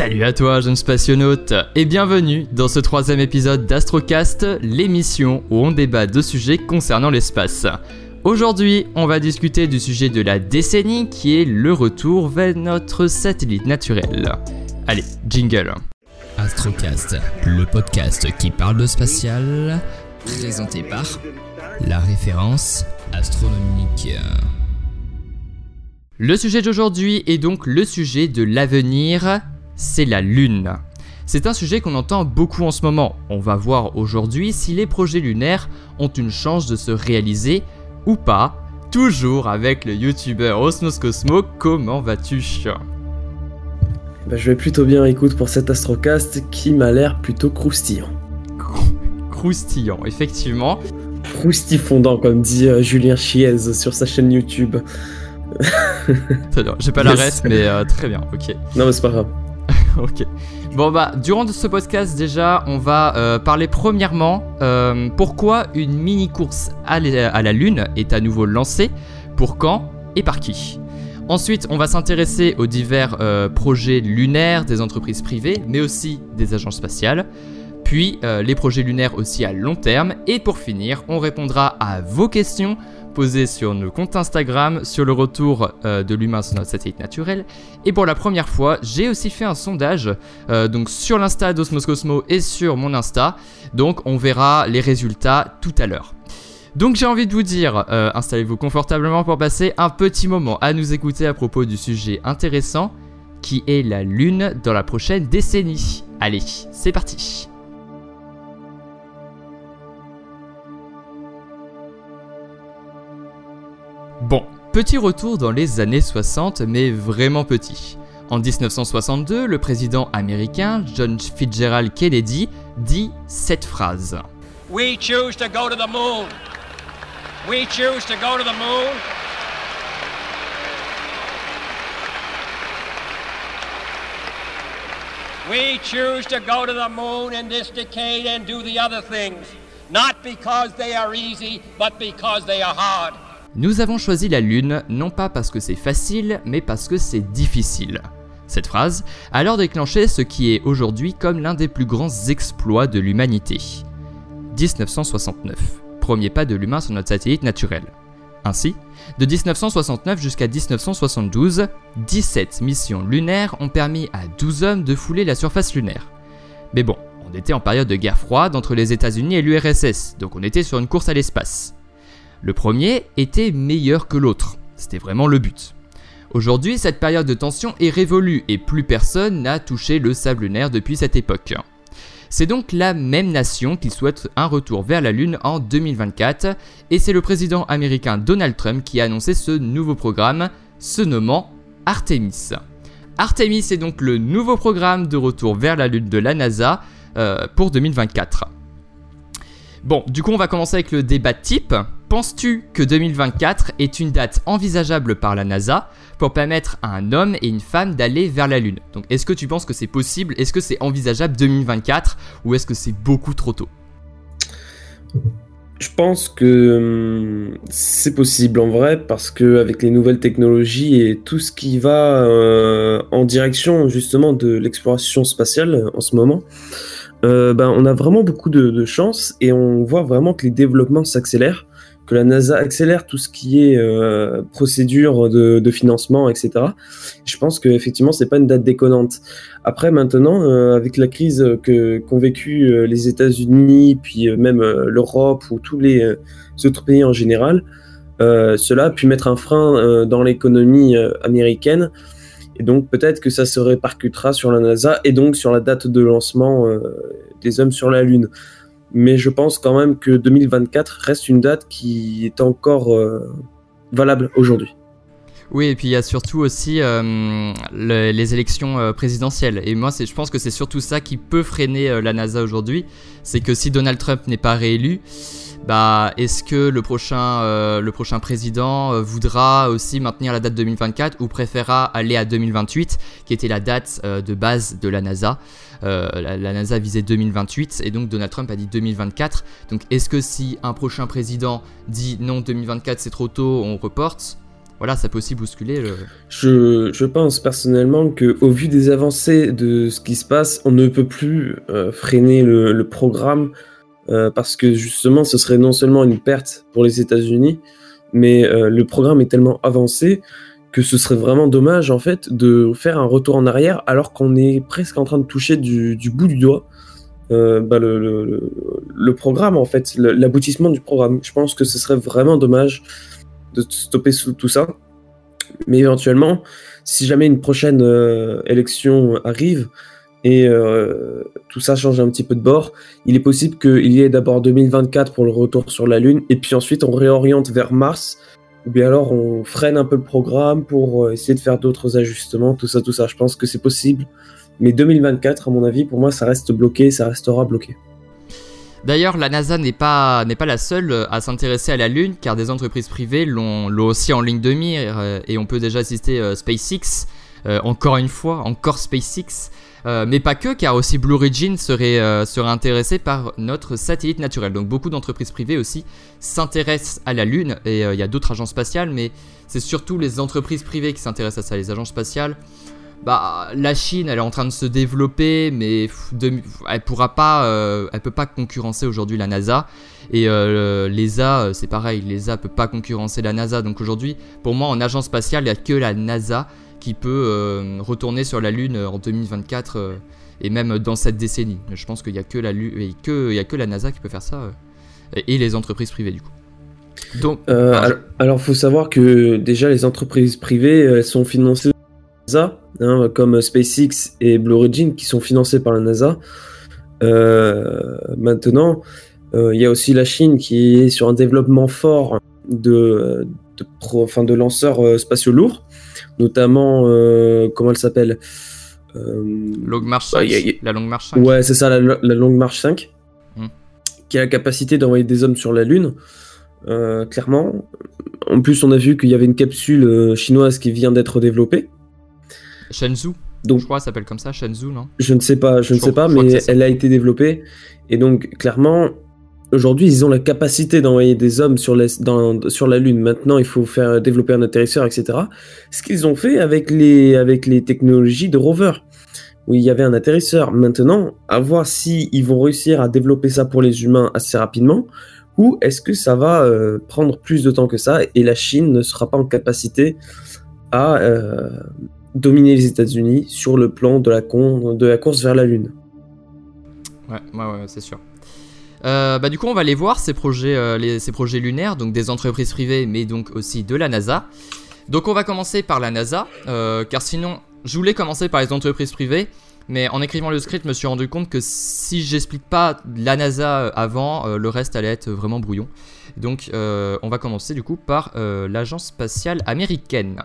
Salut à toi, jeune spationaute, et bienvenue dans ce troisième épisode d'Astrocast, l'émission où on débat de sujets concernant l'espace. Aujourd'hui, on va discuter du sujet de la décennie qui est le retour vers notre satellite naturel. Allez, jingle. Astrocast, le podcast qui parle de spatial, présenté par la référence astronomique. Le sujet d'aujourd'hui est donc le sujet de l'avenir, c'est la Lune. C'est un sujet qu'on entend beaucoup en ce moment. On va voir aujourd'hui si les projets lunaires ont une chance de se réaliser ou pas. Toujours avec le youtubeur Osmos Cosmo, comment vas-tu bah, Je vais plutôt bien, écoute, pour cet astrocast qui m'a l'air plutôt croustillant. croustillant, effectivement. Croustifondant, comme dit euh, Julien Chiez sur sa chaîne YouTube. J'ai pas la reste, mais euh, très bien, ok. Non, mais c'est pas grave. ok. Bon bah, durant ce podcast déjà, on va euh, parler premièrement euh, pourquoi une mini course à, la Lune est à nouveau lancée, pour quand et par qui. Ensuite, on va s'intéresser aux divers projets lunaires des entreprises privées, mais aussi des agences spatiales. Puis les projets lunaires aussi à long terme. Et pour finir, on répondra à vos questions posé sur nos comptes Instagram sur le retour euh, de l'humain sur notre satellite naturel. Et pour la première fois, j'ai aussi fait un sondage euh, donc sur l'Insta d'Osmos Cosmo et sur mon Insta. Donc on verra les résultats tout à l'heure. Donc j'ai envie de vous dire, euh, installez-vous confortablement pour passer un petit moment à nous écouter à propos du sujet intéressant qui est la Lune dans la prochaine décennie. Allez, c'est parti Bon, petit retour dans les années 60, mais vraiment petit. En 1962, le président américain John Fitzgerald Kennedy dit cette phrase. We choose to go to the moon. We choose to go to the moon. We choose to go to the moon in this decade and do the other things, not because they are easy, but because they are hard. Nous avons choisi la Lune non pas parce que c'est facile, mais parce que c'est difficile. Cette phrase a alors déclenché ce qui est aujourd'hui comme l'un des plus grands exploits de l'humanité. 1969, premier pas de l'humain sur notre satellite naturel. Ainsi, de 1969 jusqu'à 1972, 17 missions lunaires ont permis à 12 hommes de fouler la surface lunaire. Mais bon, on était en période de guerre froide entre les États-Unis et l'URSS, donc on était sur une course à l'espace. Le premier était meilleur que l'autre, c'était vraiment le but. Aujourd'hui, cette période de tension est révolue et plus personne n'a touché le sable lunaire depuis cette époque. C'est donc la même nation qui souhaite un retour vers la Lune en 2024 et c'est le président américain Donald Trump qui a annoncé ce nouveau programme, se nommant Artemis. Artemis est donc le nouveau programme de retour vers la Lune de la NASA euh, pour 2024. Bon, du coup on va commencer avec le débat type. Penses-tu que 2024 est une date envisageable par la NASA pour permettre à un homme et une femme d'aller vers la Lune? Donc est-ce que tu penses que c'est possible? Est-ce que c'est envisageable 2024 ou est-ce que c'est beaucoup trop tôt? Je pense que hum, c'est possible en vrai parce que avec les nouvelles technologies et tout ce qui va euh, en direction justement de l'exploration spatiale en ce moment, euh, ben, on a vraiment beaucoup de, de chance et on voit vraiment que les développements s'accélèrent que la NASA accélère tout ce qui est euh, procédure de, financement, etc. Je pense qu'effectivement, c'est pas une date déconnante. Après, maintenant, euh, avec la crise qu'ont vécu euh, les États-Unis, puis même l'Europe ou tous les autres pays en général, cela a pu mettre un frein dans l'économie américaine. Et donc peut-être que ça se répercutera sur la NASA et donc sur la date de lancement des hommes sur la Lune mais je pense quand même que 2024 reste une date qui est encore euh, valable aujourd'hui. Oui, et puis il y a surtout aussi euh, les élections euh, présidentielles. Et moi, je pense que c'est surtout ça qui peut freiner la NASA aujourd'hui. C'est que si Donald Trump n'est pas réélu, bah, est-ce que le prochain, le prochain président voudra aussi maintenir la date 2024 ou préférera aller à 2028, qui était la date de base de la NASA? Euh, la, NASA visait 2028 et donc Donald Trump a dit 2024. Donc est-ce que si un prochain président dit non 2024 c'est trop tôt, on reporte? Voilà, ça peut aussi bousculer le... Je, je pense personnellement que au vu des avancées de ce qui se passe, on ne peut plus euh, freiner le, programme euh, parce que justement, ce serait non seulement une perte pour les États-Unis, mais le programme est tellement avancé que ce serait vraiment dommage en fait de faire un retour en arrière alors qu'on est presque en train de toucher du, bout du doigt euh, bah, le, programme en fait, l'aboutissement du programme. Je pense que ce serait vraiment dommage de stopper tout ça. Mais éventuellement, si jamais une prochaine euh, élection arrive et euh, tout ça change un petit peu de bord, il est possible qu'il y ait d'abord 2024 pour le retour sur la Lune, et puis ensuite on réoriente vers Mars, ou bien alors on freine un peu le programme pour euh, essayer de faire d'autres ajustements, tout ça, tout ça. Je pense que c'est possible. Mais 2024, à mon avis, pour moi, ça reste bloqué, ça restera bloqué. D'ailleurs, la NASA n'est pas, n'est pas la seule euh, à s'intéresser à la Lune, car des entreprises privées l'ont, aussi en ligne de mire, euh, et on peut déjà assister SpaceX, encore une fois, encore SpaceX, mais pas que, car aussi Blue Origin serait, serait intéressé par notre satellite naturel. Donc beaucoup d'entreprises privées aussi s'intéressent à la Lune, et il y a d'autres agences spatiales, mais c'est surtout les entreprises privées qui s'intéressent à ça, les agences spatiales bah, la Chine, elle est en train de se développer, mais elle pourra pas, euh, elle peut pas concurrencer aujourd'hui la NASA. Et euh, l'ESA, euh, c'est pareil, l'ESA peut pas concurrencer la NASA. Donc aujourd'hui, pour moi, en agence spatiale, il n'y a que la NASA qui peut retourner sur la Lune en 2024 et même dans cette décennie. Je pense qu'il n'y a que la il y a que la NASA qui peut faire ça et les entreprises privées du coup. Donc, alors, il faut savoir que déjà les entreprises privées, elles sont financées Hein, comme SpaceX et Blue Origin, qui sont financés par la NASA. Euh, maintenant, euh, il y a aussi la Chine qui est sur un développement fort de, de, de lanceurs euh, spatiaux lourds, notamment, comment elle s'appelle Long March 5, bah, la Longue Marche 5. Ouais, c'est ça, la, Longue Marche 5, hmm. qui a la capacité d'envoyer des hommes sur la Lune. clairement. En plus, on a vu qu'il y avait une capsule chinoise qui vient d'être développée. Shenzhou. Donc, je crois, s'appelle comme ça, Shenzhou, non? Je ne sais pas, je, ne sais pas, mais elle a été développée. Et donc, clairement, aujourd'hui, ils ont la capacité d'envoyer des hommes sur, la Lune. Maintenant, il faut faire développer un atterrisseur, etc. Ce qu'ils ont fait avec les, technologies de rover, où il y avait un atterrisseur. Maintenant, à voir si vont réussir à développer ça pour les humains assez rapidement, ou est-ce que ça va euh, prendre plus de temps que ça et la Chine ne sera pas en capacité à, euh, dominer les États-Unis sur le plan de la, de la course vers la Lune. Ouais, ouais, ouais c'est sûr. Euh, bah, du coup, on va aller voir ces projets, euh, ces projets lunaires, donc des entreprises privées, mais donc aussi de la NASA. Donc, on va commencer par la NASA, euh, car sinon, je voulais commencer par les entreprises privées, mais en écrivant le script, je me suis rendu compte que si j'explique pas la NASA avant, le reste allait être vraiment brouillon. Donc, on va commencer du coup par l'agence spatiale américaine.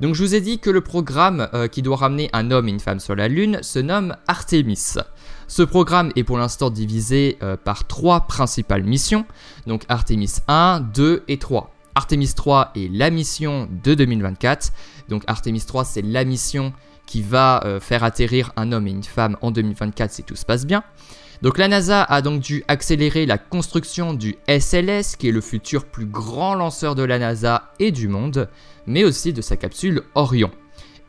Donc je vous ai dit que le programme qui doit ramener un homme et une femme sur la Lune se nomme Artemis. Ce programme est pour l'instant divisé euh, par trois principales missions, donc Artemis 1, 2 et 3. Artemis 3 est la mission de 2024, donc Artemis 3 c'est la mission qui va euh, faire atterrir un homme et une femme en 2024 si tout se passe bien. Donc la NASA a donc dû accélérer la construction du SLS, qui est le futur plus grand lanceur de la NASA et du monde, mais aussi de sa capsule Orion.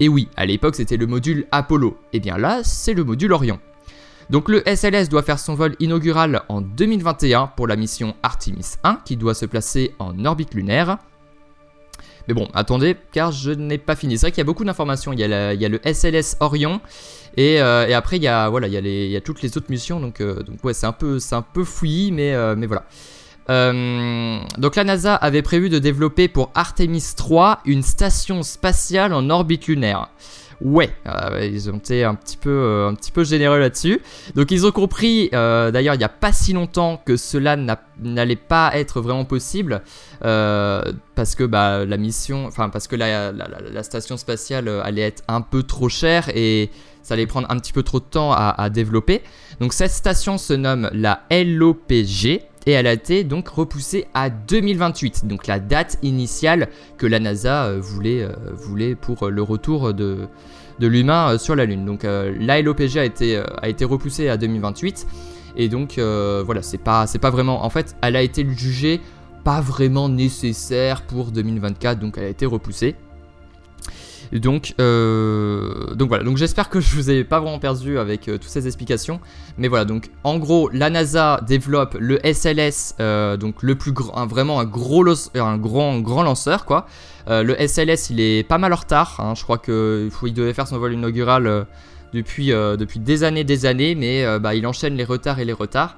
Et oui, à l'époque c'était le module Apollo, et bien là c'est le module Orion. Donc le SLS doit faire son vol inaugural en 2021 pour la mission Artemis 1 qui doit se placer en orbite lunaire. Mais bon, attendez, car je n'ai pas fini. C'est vrai qu'il y a beaucoup d'informations. Il, y a le SLS Orion, et, euh, après, il y, a, voilà, il, y a toutes les autres missions. Donc, euh, c'est un peu, un peu fouillis, mais, euh, mais voilà. donc la NASA avait prévu de développer pour Artemis 3 une station spatiale en orbite lunaire. Ouais, ils ont été un petit peu, un petit peu généreux là-dessus. Donc ils ont compris, d'ailleurs il n'y a pas si longtemps que cela n'allait pas être vraiment possible, parce que bah, la mission, enfin parce que la, la, station spatiale allait être un peu trop chère et ça allait prendre un petit peu trop de temps à, développer. Donc cette station se nomme la LOPG et elle a été donc repoussée à 2028, donc la date initiale que la NASA euh, voulait, euh, voulait pour le retour de, l'humain euh, sur la Lune. Donc la LOPG a été, a été repoussée à 2028 et donc voilà, c'est pas, c'est pas vraiment. En fait, elle a été jugée pas vraiment nécessaire pour 2024, donc elle a été repoussée. Donc, euh, donc voilà, donc j'espère que je vous ai pas vraiment perdu avec euh, toutes ces explications. Mais voilà, donc en gros, la NASA développe le SLS, euh, donc le plus vraiment un gros, un grand, grand lanceur quoi. le SLS, il est pas mal en retard. Hein. je crois qu'il il devait faire son vol inaugural depuis, depuis des années, des années, mais bah, il enchaîne les retards et les retards.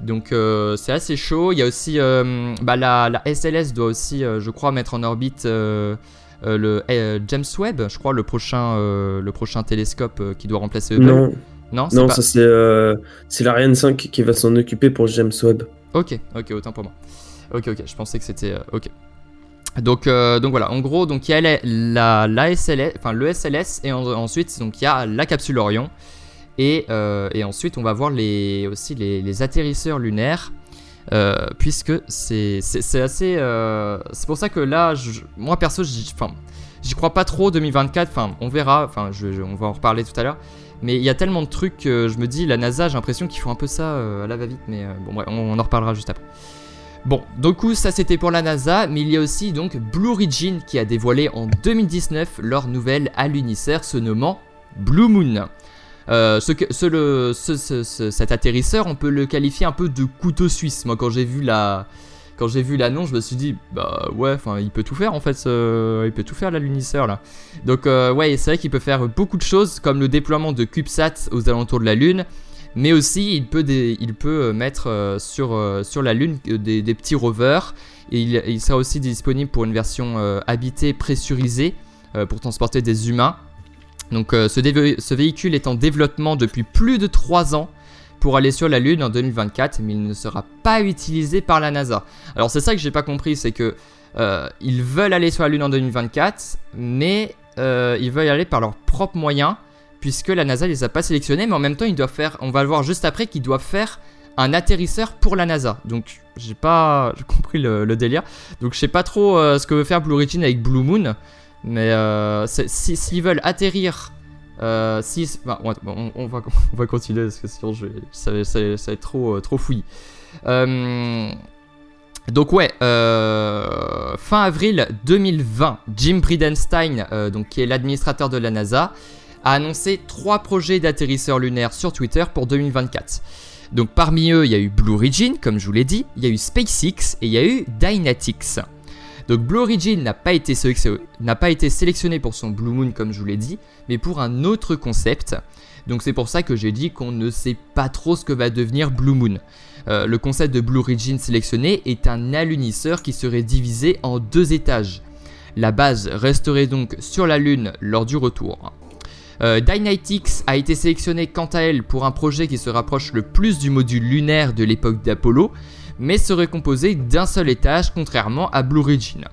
Donc c'est assez chaud. Il y a aussi bah, la, SLS doit aussi, je crois, mettre en orbite euh, le euh, James Webb, je crois, le prochain, euh, le prochain télescope qui doit remplacer Hubble. Non, non, non ça c'est c'est l'Ariane 5 qui va s'en occuper pour James Webb. Ok, ok, autant pour moi. Ok, ok, je pensais que c'était ok. Donc, donc voilà, en gros, donc il y a la, la, SLS, enfin le SLS et ensuite donc il y a la capsule Orion et, et ensuite on va voir les, aussi les, les atterrisseurs lunaires euh, puisque c'est assez. Euh, c'est pour ça que là, moi perso, j'y crois pas trop 2024. Enfin, on verra. Enfin, on va en reparler tout à l'heure. Mais il y a tellement de trucs que je me dis, la NASA, j'ai l'impression qu'ils font un peu ça euh, à la va-vite. Mais bon, bref, on, en reparlera juste après. Bon, donc ça c'était pour la NASA, mais il y a aussi donc Blue Origin qui a dévoilé en 2019 leur nouvel alunisseur se nommant Blue Moon. Euh, ce, cet atterrisseur, on peut le qualifier un peu de couteau suisse. Moi, quand j'ai vu la, quand j'ai vu l'annonce, je me suis dit, bah ouais, enfin, il peut tout faire en fait, il peut tout faire l'alunisseur là. Donc euh, ouais, c'est vrai qu'il peut faire beaucoup de choses, comme le déploiement de CubeSat aux alentours de la Lune, mais aussi il peut, il peut mettre euh, sur, sur la Lune des, petits rovers, et il, sera aussi disponible pour une version habitée pressurisée pour transporter des humains. Donc euh, ce, véhicule est en développement depuis plus de 3 ans pour aller sur la Lune en 2024, mais il ne sera pas utilisé par la NASA. Alors c'est ça que j'ai pas compris, c'est que euh, ils veulent aller sur la Lune en 2024, mais euh, ils veulent y aller par leurs propres moyens, puisque la NASA les a pas sélectionnés, mais en même temps ils doivent faire, on va le voir juste après, qu'ils doivent faire un atterrisseur pour la NASA. Donc j'ai pas compris le, délire. Donc je sais pas trop ce que veut faire Blue Origin avec Blue Moon. Mais euh, s'ils veulent atterrir, euh, si, bah, on, va, on, va, continuer parce que sinon ça, va être trop, euh, trop fouillis. Donc ouais, fin avril 2020, Jim Bridenstine, donc, qui est l'administrateur de la NASA, a annoncé trois projets d'atterrisseurs lunaires sur Twitter pour 2024. Donc parmi eux, il y a eu Blue Origin, comme je vous l'ai dit, il y a eu SpaceX et il y a eu Dynatics. Donc Blue Origin n'a pas, été sélectionné pour son Blue Moon comme je vous l'ai dit, mais pour un autre concept. Donc c'est pour ça que j'ai dit qu'on ne sait pas trop ce que va devenir Blue Moon. Euh, le concept de Blue Origin sélectionné est un alunisseur qui serait divisé en deux étages. La base resterait donc sur la Lune lors du retour. Euh, a été sélectionné quant à elle pour un projet qui se rapproche le plus du module lunaire de l'époque d'Apollo, mais serait composé d'un seul étage contrairement à Blue Origin.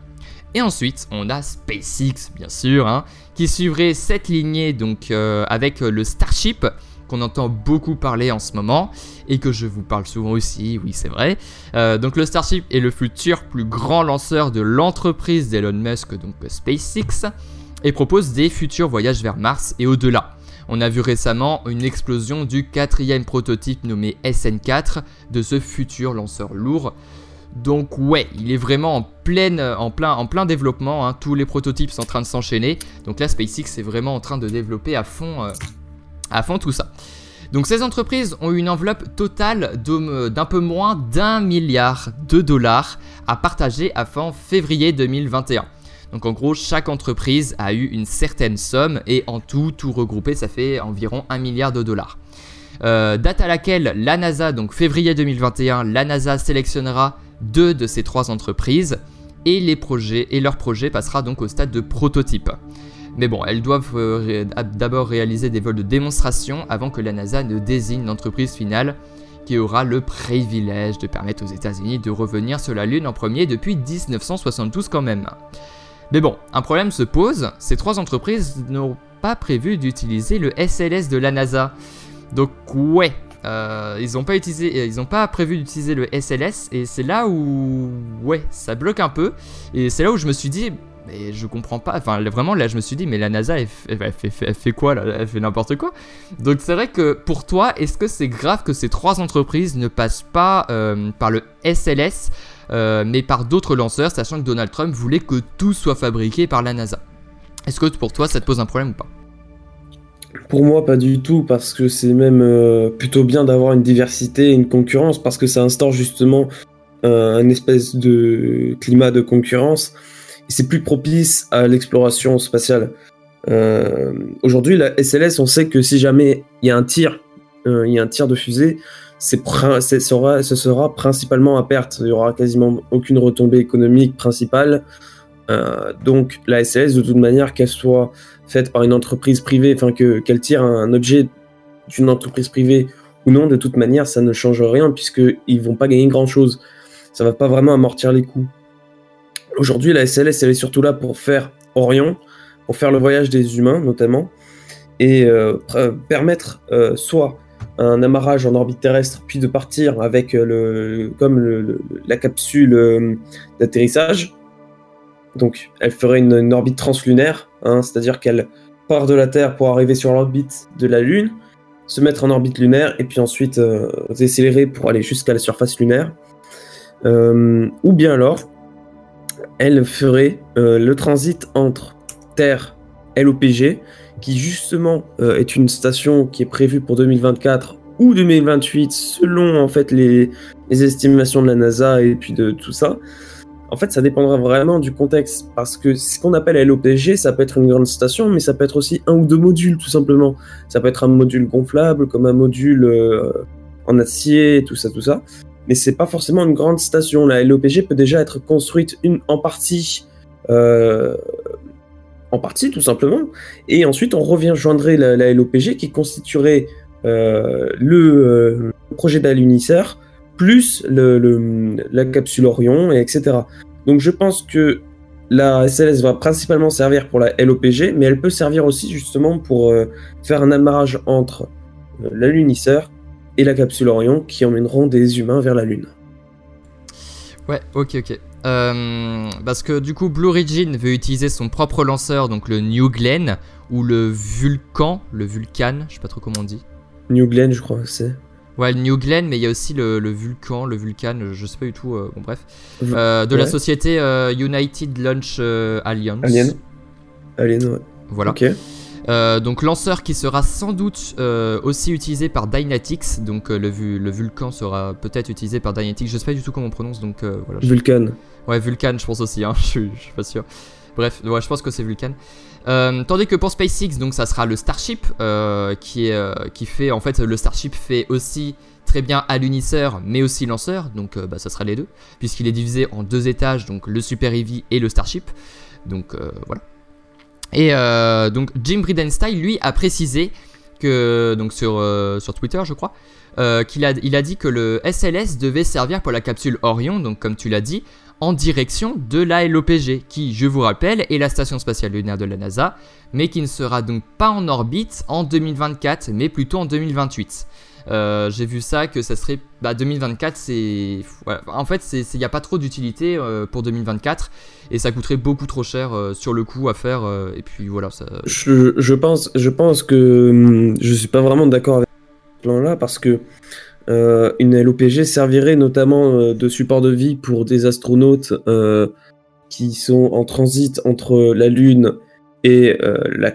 Et ensuite, on a SpaceX, bien sûr, hein, qui suivrait cette lignée donc euh, avec le Starship qu'on entend beaucoup parler en ce moment et que je vous parle souvent aussi, oui c'est vrai. Euh, donc le Starship est le futur plus grand lanceur de l'entreprise d'Elon Musk, donc SpaceX, et propose des futurs voyages vers Mars et au-delà. On a vu récemment une explosion du quatrième prototype nommé SN4 de ce futur lanceur lourd. Donc ouais, il est vraiment en, plein, en plein développement, hein. tous les prototypes sont en train de s'enchaîner. Donc là, SpaceX est vraiment en train de développer à fond, euh, à fond tout ça. Donc ces entreprises ont une enveloppe totale d'un peu moins d'un milliard de dollars à partager avant février 2021. Donc en gros, chaque entreprise a eu une certaine somme et en tout, tout regroupé, ça fait environ 1 milliard de dollars. Euh, date à laquelle la NASA, donc février 2021, la NASA sélectionnera deux de ces trois entreprises et les projets et leur projet passera donc au stade de prototype. Mais bon, elles doivent euh, d'abord réaliser des vols de démonstration avant que la NASA ne désigne l'entreprise finale qui aura le privilège de permettre aux États-Unis de revenir sur la Lune en premier depuis 1972 quand même. Mais bon, un problème se pose, ces trois entreprises n'ont pas prévu d'utiliser le SLS de la NASA. Donc ouais, euh, ils n'ont pas ont pas prévu d'utiliser le SLS et c'est là où ouais, ça bloque un peu et c'est là où je me suis dit mais je comprends pas, enfin vraiment là je me suis dit mais la NASA elle, fait, quoi là Elle fait n'importe quoi. Donc c'est vrai que pour toi, est-ce que c'est grave que ces trois entreprises ne passent pas euh, par le SLS mais par d'autres lanceurs, sachant que Donald Trump voulait que tout soit fabriqué par la NASA. Est-ce que pour toi ça te pose un problème ou pas? Pour moi, pas du tout, parce que c'est même euh, plutôt bien d'avoir une diversité une concurrence, parce que ça instaure justement euh, un espèce de climat de concurrence, c'est plus propice à l'exploration spatiale. Euh, aujourd'hui, la SLS, on sait que si jamais il y a un tir, il y a un tir de fusée, sera, ce sera principalement à perte. Il y aura quasiment aucune retombée économique principale. donc la SLS, de toute manière, qu'elle soit faite par une entreprise privée, enfin que qu'elle tire un, objet d'une entreprise privée ou non, de toute manière, ça ne change rien puisqu'ils vont pas gagner grand chose. Ça va pas vraiment amortir les coûts. Aujourd'hui, la SLS, elle est surtout là pour faire Orion, pour faire le voyage des humains notamment, et euh, permettre euh, soit un amarrage en orbite terrestre, puis de partir avec euh, comme la capsule d'atterrissage, donc, elle ferait une, orbite translunaire, hein, c'est-à-dire qu'elle part de la Terre pour arriver sur l'orbite de la Lune, se mettre en orbite lunaire et puis ensuite euh, décélérer pour aller jusqu'à la surface lunaire. Euh, ou bien alors, elle ferait euh, le transit entre Terre l'OPG, qui justement est une station qui est prévue pour 2024 ou 2028 selon en fait les estimations de la NASA et puis de tout ça. En fait, ça dépendra vraiment du contexte, parce que ce qu'on appelle LOPG, ça peut être une grande station, mais ça peut être aussi un ou deux modules, tout simplement. Ça peut être un module gonflable, comme un module euh, en acier, tout ça, tout ça. Mais c'est pas forcément une grande station. La LOPG peut déjà être construite une, en partie, euh, en partie, tout simplement. Et ensuite, on revient joindrait la, LOPG qui constituerait euh, le projet d'alunisseur plus le, la capsule Orion, et etc. Donc je pense que la SLS va principalement servir pour la LOPG, mais elle peut servir aussi justement pour euh, faire un amarrage entre euh, l'alunisseur et la capsule Orion qui emmèneront des humains vers la Lune. Ouais, ok, ok. Euh, parce que du coup, Blue Origin veut utiliser son propre lanceur, donc le New Glenn, ou le Vulcan, le Vulcan, je sais pas trop comment on dit. New Glenn, je crois que c'est. Ouais, le New Glenn, mais il y a aussi le, Vulcan, le Vulcan, je sais pas du tout, euh, bon bref, euh, de la société United Launch Alliance. Alien. Alien, ouais. Voilà. Ok. donc lanceur qui sera sans doute aussi utilisé par Dynatics, donc le, le, Vulcan sera peut-être utilisé par Dynatics, je sais pas du tout comment on prononce, donc voilà. Vulcan. Ouais, Vulcan, je pense aussi, hein, je, suis, suis pas sûr. Bref, ouais, je pense que c'est Vulcan. Euh, tandis que pour SpaceX, donc ça sera le Starship euh, qui, est, euh, fait en fait le Starship fait aussi très bien alunisseur mais aussi lanceur, donc bah, ça sera les deux puisqu'il est divisé en deux étages, donc le Super Heavy et le Starship. Donc voilà. Et donc Jim Bridenstine lui a précisé que donc sur, sur Twitter je crois qu'il a, il a dit que le SLS devait servir pour la capsule Orion, donc comme tu l'as dit, en direction de la LOPG, qui, je vous rappelle, est la station spatiale lunaire de la NASA, mais qui ne sera donc pas en orbite en 2024, mais plutôt en 2028. Euh, j'ai vu ça que ça serait 2024 bah, c'est en fait il n'y a pas trop d'utilité euh, pour 2024 et ça coûterait beaucoup trop cher euh, sur le coup à faire et puis voilà je, je, pense je pense que hum, je suis pas vraiment d'accord avec ce plan là parce que euh, une LOPG servirait notamment euh, de support de vie pour des astronautes euh, qui sont en transit entre la Lune et la,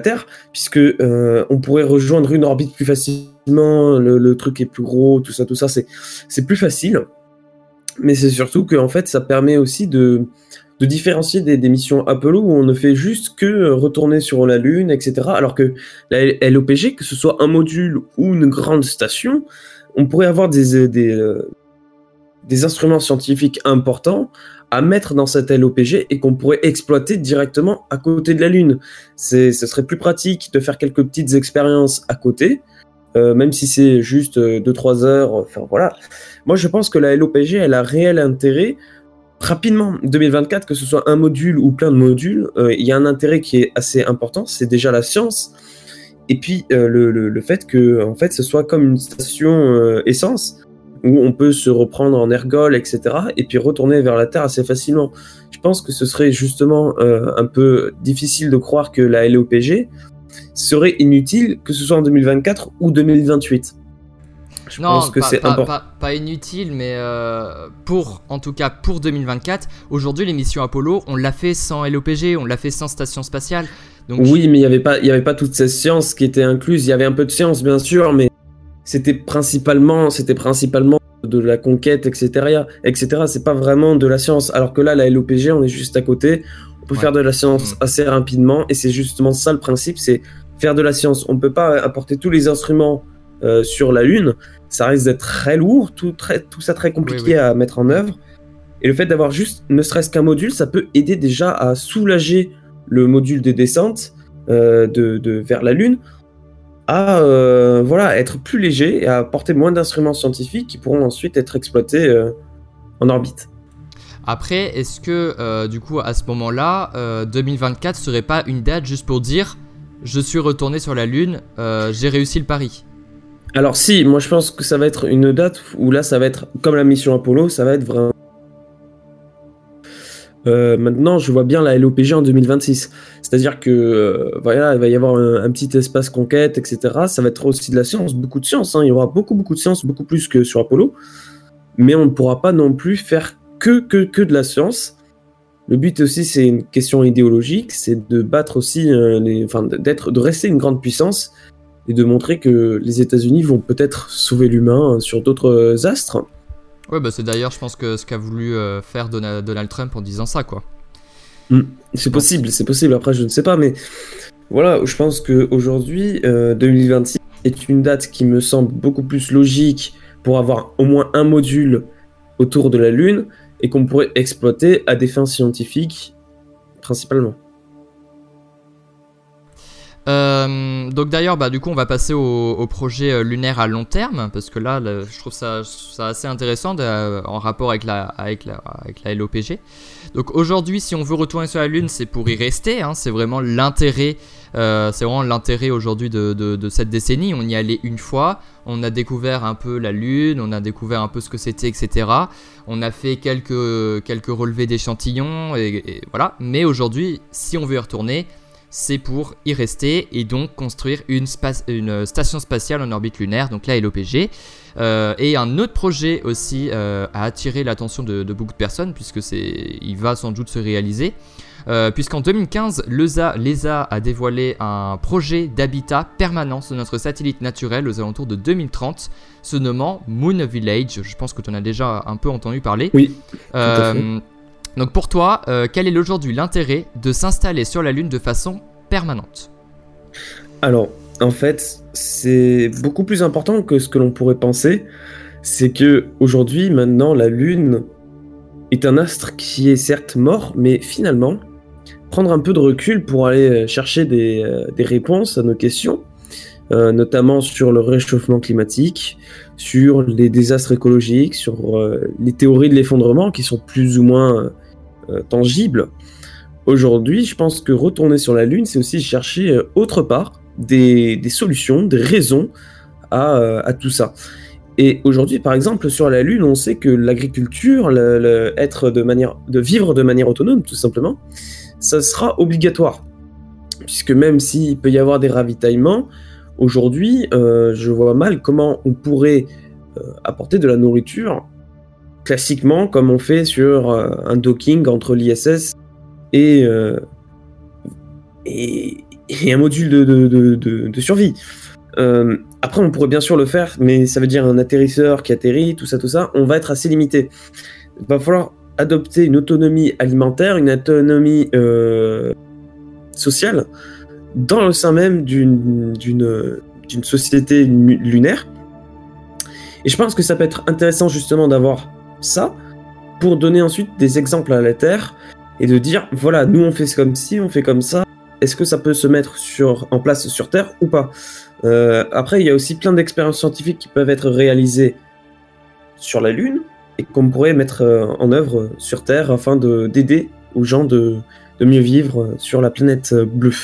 Terre, puisque on pourrait rejoindre une orbite plus facilement. Le, truc est plus gros, tout ça, tout ça, c'est plus facile. Mais c'est surtout que fait, ça permet aussi de de différencier des, missions Apollo où on ne fait juste que retourner sur la Lune, etc. Alors que la LOPG, que ce soit un module ou une grande station, on pourrait avoir des, des, euh, des instruments scientifiques importants à mettre dans cette LOPG et qu'on pourrait exploiter directement à côté de la Lune. Ce serait plus pratique de faire quelques petites expériences à côté, euh, même si c'est juste 2-3 heures. Enfin voilà. Moi je pense que la LOPG, elle a réel intérêt rapidement, 2024, que ce soit un module ou plein de modules, euh, il y a un intérêt qui est assez important, c'est déjà la science. Et puis euh, le, fait que en fait, ce soit comme une station euh, essence, où on peut se reprendre en ergol, etc., et puis retourner vers la Terre assez facilement. Je pense que ce serait justement un peu difficile de croire que la LOPG serait inutile, que ce soit en 2024 ou 2028. Je pense que c'est important. Pas, inutile, mais euh, pour, en tout cas pour 2024, aujourd'hui les missions Apollo, on l'a fait sans LOPG, on l'a fait sans station spatiale. Donc, oui, mais il n'y avait, pas, avait pas toute cette science qui était incluse. Il y avait un peu de science, bien sûr, mais c'était principalement, c'était principalement de la conquête, etc. etc. C'est pas vraiment de la science. Alors que là, la LOPG, on est juste à côté. On peut faire de la science mm. assez rapidement. Et c'est justement ça le principe, c'est faire de la science. On ne peut pas apporter tous les instruments euh, sur la Lune. Ça risque d'être très lourd, tout, très, tout ça très compliqué à mettre en œuvre. Et le fait d'avoir juste ne serait-ce qu'un module, ça peut aider déjà à soulager le module de descente euh, de, vers la Lune à euh, voilà, être plus léger et à porter moins d'instruments scientifiques qui pourront ensuite être exploités euh, en orbite. Après, est-ce que euh, du coup à ce moment-là, 2024 serait pas une date juste pour dire je suis retourné sur la Lune, j'ai réussi le pari? Alors si, moi je pense que ça va être une date où là ça va être comme la mission Apollo, ça va être vraiment euh, maintenant, je vois bien la LOPG en 2026. C'est-à-dire que euh, voilà, il va y avoir un, petit espace conquête, etc. Ça va être aussi de la science, beaucoup de science. Hein. Il y aura beaucoup, beaucoup de science, beaucoup plus que sur Apollo. Mais on ne pourra pas non plus faire que, que, de la science. Le but aussi, c'est une question idéologique, c'est de battre aussi, euh, enfin, d'être, de rester une grande puissance et de montrer que les États-Unis vont peut-être sauver l'humain sur d'autres astres. Ouais, bah c'est d'ailleurs, je pense que ce qu'a voulu euh, faire Donald, Trump en disant ça, quoi. Hmm. c'est possible, c'est possible. Après, je ne sais pas, mais voilà, je pense qu'aujourd'hui, euh, 2026 est une date qui me semble beaucoup plus logique pour avoir au moins un module autour de la Lune et qu'on pourrait exploiter à des fins scientifiques principalement. Euh, donc d'ailleurs, bah, du coup, on va passer au, projet euh, lunaire à long terme, parce que là, je trouve ça, assez intéressant en rapport avec la, avec, la, avec la LOPG. Donc aujourd'hui, si on veut retourner sur la Lune, c'est pour y rester, hein, c'est vraiment l'intérêt, euh, c'est vraiment l'intérêt aujourd'hui de, cette décennie. On y allait une fois, on a découvert un peu la Lune, on a découvert un peu ce que c'était, etc. On a fait quelques, quelques relevés d'échantillons, et voilà. Mais aujourd'hui, si on veut y retourner, c'est pour y rester et donc construire une, station spatiale en orbite lunaire, donc la LOPG. Euh, et un autre projet aussi euh, a attiré l'attention de, beaucoup de personnes, puisque c'est, il va sans doute se réaliser. Euh, puisqu'en 2015, l'ESA, a dévoilé un projet d'habitat permanent sur notre satellite naturel aux alentours de 2030, se nommant Moon Village. Je pense que tu en as déjà un peu entendu parler. Oui. Donc pour toi, euh, quel est aujourd'hui l'intérêt de s'installer sur la Lune de façon permanente? Alors, en fait, c'est beaucoup plus important que ce que l'on pourrait penser. C'est que aujourd'hui, maintenant, la Lune est un astre qui est certes mort, mais finalement, prendre un peu de recul pour aller chercher des, euh, réponses à nos questions, euh, notamment sur le réchauffement climatique, sur les désastres écologiques, sur les théories de l'effondrement qui sont plus ou moins euh, tangible. Aujourd'hui, je pense que retourner sur la Lune, c'est aussi chercher euh, autre part des, solutions, des raisons euh, à, tout ça. Et aujourd'hui, par exemple, sur la Lune, on sait que l'agriculture, être de manière, de vivre de manière autonome, tout simplement, ça sera obligatoire, puisque même s'il peut y avoir des ravitaillements, aujourd'hui, je vois mal comment on pourrait apporter de la nourriture classiquement comme on fait sur euh, un docking entre l'ISS euh, et, et, un module de, de, de, survie. Euh, après, on pourrait bien sûr le faire, mais ça veut dire un atterrisseur qui atterrit, tout ça, tout ça, on va être assez limité. Il va falloir adopter une autonomie alimentaire, une autonomie sociale dans le sein même d'une société lunaire. Et je pense que ça peut être intéressant justement d'avoir ça pour donner ensuite des exemples à la Terre et de dire voilà, nous on fait comme ci, on fait comme ça. Est-ce que ça peut se mettre sur, en place sur Terre ou pas? Euh, Après, il y a aussi plein d'expériences scientifiques qui peuvent être réalisées sur la Lune et qu'on pourrait mettre euh, en œuvre sur Terre afin d'aider aux gens de, de mieux vivre sur la planète bleue.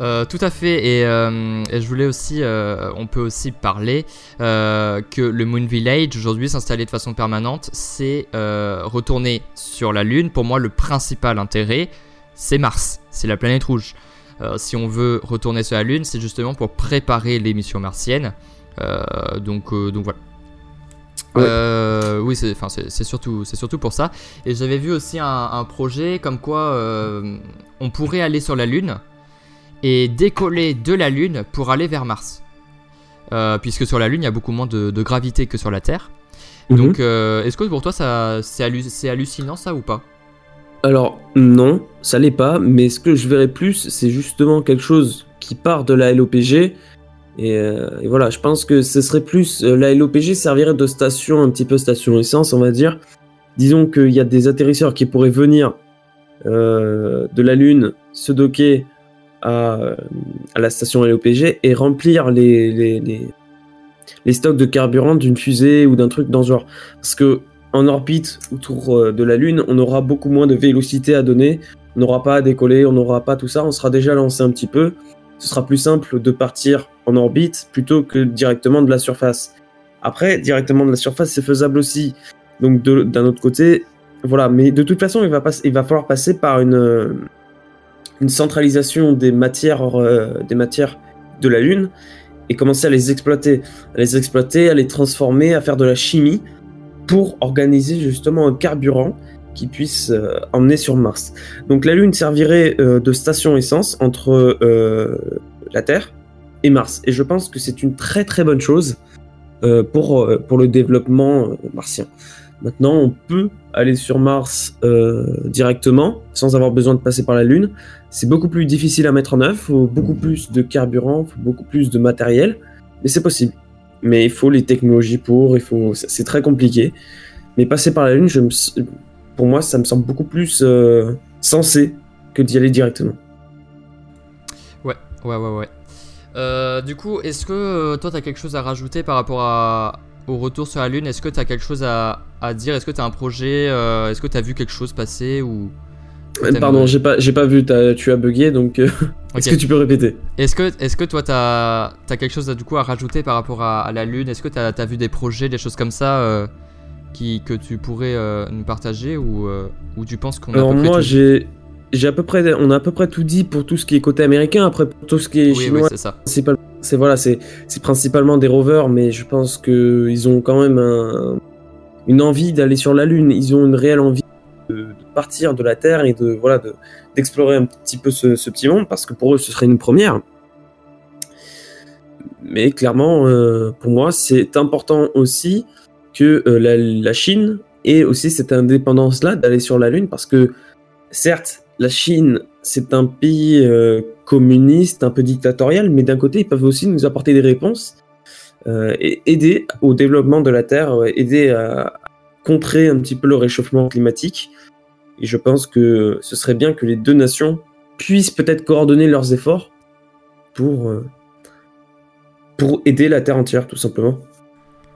Euh, tout à fait, et, euh, je voulais aussi, euh, on peut aussi parler que le Moon Village aujourd'hui s'installer de façon permanente, c'est retourner sur la Lune. Pour moi, le principal intérêt, c'est Mars, c'est la planète rouge. si on veut retourner sur la Lune, c'est justement pour préparer les missions martiennes. donc, donc voilà. oui, c'est, surtout, c'est surtout pour ça. Et j'avais vu aussi un, projet comme quoi on pourrait aller sur la Lune et décoller de la Lune pour aller vers Mars. puisque sur la Lune, il y a beaucoup moins de, gravité que sur la Terre. Mhm. Donc, est-ce que pour toi, ça, c'est, hallucinant ça ou pas? Alors non, ça l'est pas, mais ce que je verrais plus, c'est justement quelque chose qui part de la LOPG. Euh, et, voilà, je pense que ce serait plus. Euh, la LOPG servirait de station, un petit peu station essence, on va dire. Disons qu'il y a des atterrisseurs qui pourraient venir euh, de la Lune, se docker à, la station LOPG et remplir les, les, les stocks de carburant d'une fusée ou d'un truc dans ce genre. Parce que en orbite autour euh, de la Lune, on aura beaucoup moins de vélocité à donner. On n'aura pas à décoller, on n'aura pas tout ça. On sera déjà lancé un petit peu. Ce sera plus simple de partir en orbite plutôt que directement de la surface. Après, directement de la surface, c'est faisable aussi. Donc d'un autre côté, voilà. Mais de toute façon, il va, il va falloir passer par une, une centralisation des matières, euh, des matières de la Lune et commencer à les exploiter, à les exploiter, à les transformer, à faire de la chimie pour organiser justement un carburant qui puisse euh, emmener sur Mars. Donc la Lune servirait euh, de station essence entre la Terre et Mars. Et je pense que c'est une très très bonne chose pour, pour le développement martien. Maintenant, on peut aller sur Mars directement sans avoir besoin de passer par la Lune. C'est beaucoup plus difficile à mettre en œuvre, faut beaucoup plus de carburant, faut beaucoup plus de matériel, mais c'est possible mais il faut les technologies pour, il faut, c'est très compliqué. Mais passer par la Lune, je pour moi, ça me semble beaucoup plus euh, sensé que d'y aller directement. Ouais, ouais, ouais, ouais. Euh, du coup, est-ce que euh, toi, tu as quelque chose à rajouter par rapport à, au retour sur la Lune Est-ce que tu as quelque chose à, à dire? Est-ce que tu as un projet Est-ce que tu as vu quelque chose passer ou Pardon, j'ai pas, j'ai pas vu, tu as bugué, donc euh, est-ce que tu peux répéter? Est-ce que, est que toi, tu as, quelque chose à, du coup, à rajouter par rapport à, la Lune? Est-ce que tu as, vu des projets, des choses comme ça euh, qui, que tu pourrais euh, nous partager ou, ou tu penses qu'on a Alors moi, j'ai, j'ai à peu près, on a à peu près tout dit pour tout ce qui est côté américain. Après, pour tout ce qui est chinois, c'est ça. C'est voilà, c'est, principalement des rovers, mais je pense que ils ont quand même une envie d'aller sur la Lune. Ils ont une réelle envie de, partir de la Terre et de voilà d'explorer un petit peu ce, petit monde parce que pour eux ce serait une première. Mais clairement, euh, pour moi, c'est important aussi que euh, la, Chine ait aussi cette indépendance-là d'aller sur la Lune parce que certes, la Chine c'est un pays euh, communiste, un peu dictatorial, mais d'un côté ils peuvent aussi nous apporter des réponses et aider au développement de la Terre, aider à, contrer un petit peu le réchauffement climatique. Et je pense que ce serait bien que les deux nations puissent peut-être coordonner leurs efforts pour, euh, pour aider la Terre entière, tout simplement.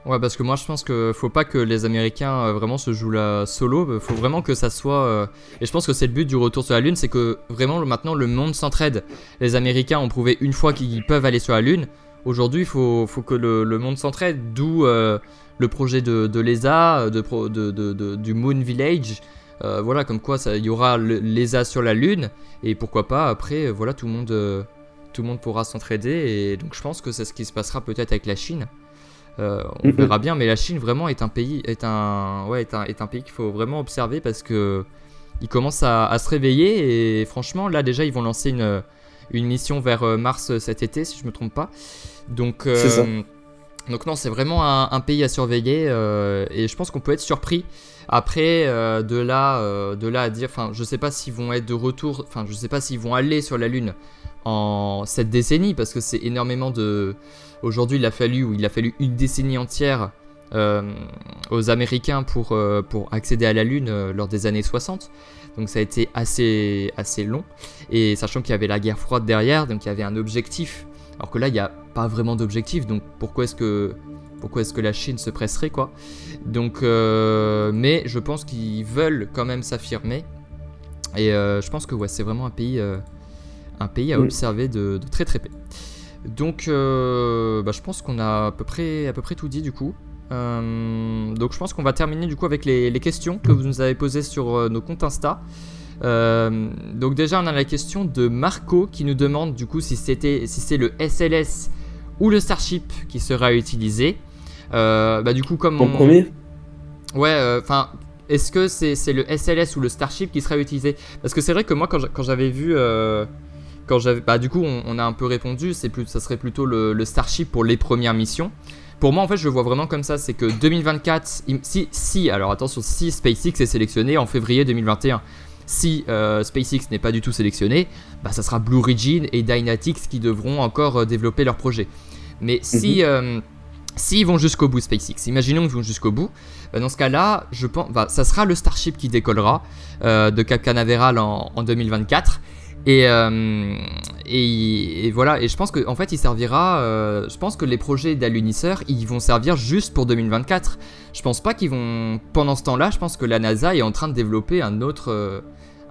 Ouais, parce que moi je pense que faut pas que les Américains euh, vraiment se jouent la solo, faut vraiment que ça soit. Euh, et je pense que c'est le but du retour sur la Lune, c'est que vraiment maintenant le monde s'entraide. Les Américains ont prouvé une fois qu'ils peuvent aller sur la Lune. Aujourd'hui, il faut, faut, que le, monde s'entraide, d'où le projet de, l'ESA, de, du Moon Village. Euh, voilà, comme quoi il y aura l'ESA sur la Lune, et pourquoi pas après, euh, voilà, tout le monde, euh, tout le monde pourra s'entraider, et donc je pense que c'est ce qui se passera peut-être avec la Chine. On mhm. verra bien, mais la Chine vraiment est un pays, est un, ouais, est un, est un pays qu'il faut vraiment observer parce que il commence à, se réveiller, et franchement, là déjà, ils vont lancer une, une mission vers Mars cet été, si je me trompe pas. Donc, ça donc non, c'est vraiment un, pays à surveiller euh, et je pense qu'on peut être surpris. Après, euh, de là, euh, de là à dire, enfin, je sais pas s'ils vont être de retour, enfin, je sais pas s'ils vont aller sur la Lune en cette décennie parce que c'est énormément de. Aujourd'hui, il a fallu, il a fallu une décennie entière aux Américains pour, pour accéder à la Lune lors des années 60. Donc ça a été assez, assez long. Et sachant qu'il y avait la guerre froide derrière, donc il y avait un objectif alors que là, il n'y a pas vraiment d'objectif, donc pourquoi est-ce que pourquoi est-ce que la Chine se presserait quoi? Donc, euh, mais je pense qu'ils veulent quand même s'affirmer. Et euh, je pense que ouais, c'est vraiment un pays, euh, un pays à observer de, très très près. Donc, bah, je pense qu'on a à peu près, à peu près tout dit du coup. donc, je pense qu'on va terminer du coup avec les, les questions que vous nous avez posées sur nos comptes Insta. Euh, donc déjà on a la question de Marco qui nous demande du coup si c'était si c'est le SLS ou le Starship qui sera utilisé. bah, du coup, comme. En premier? Ouais, enfin. est-ce que c'est le SLS ou le Starship qui sera utilisé? Parce que c'est vrai que moi, quand j'avais vu quand j'avais, bah du coup, on, a un peu répondu. C'est plus, ça serait plutôt le, Starship pour les premières missions. Pour moi, en fait, je le vois vraiment comme ça. C'est que 2024, si, si, alors attention, si SpaceX est sélectionné en février 2021, si euh, SpaceX n'est pas du tout sélectionné, bah, ça sera Blue Origin et Dynatics qui devront encore euh, développer leur projet. Mais si, mhm. euh, s'ils vont jusqu'au bout SpaceX, imaginons qu'ils vont jusqu'au bout, bah, dans ce cas-là, je pense, bah, ça sera le Starship qui décollera de Cap Canaveral en, en 2024 euh, et, voilà, et je pense qu'en en fait, il servira. Euh, je pense que les projets d'alunisseurs, ils vont servir juste pour 2024. Je pense pas qu'ils vont. Pendant ce temps-là, je pense que la NASA est en train de développer un autre, euh,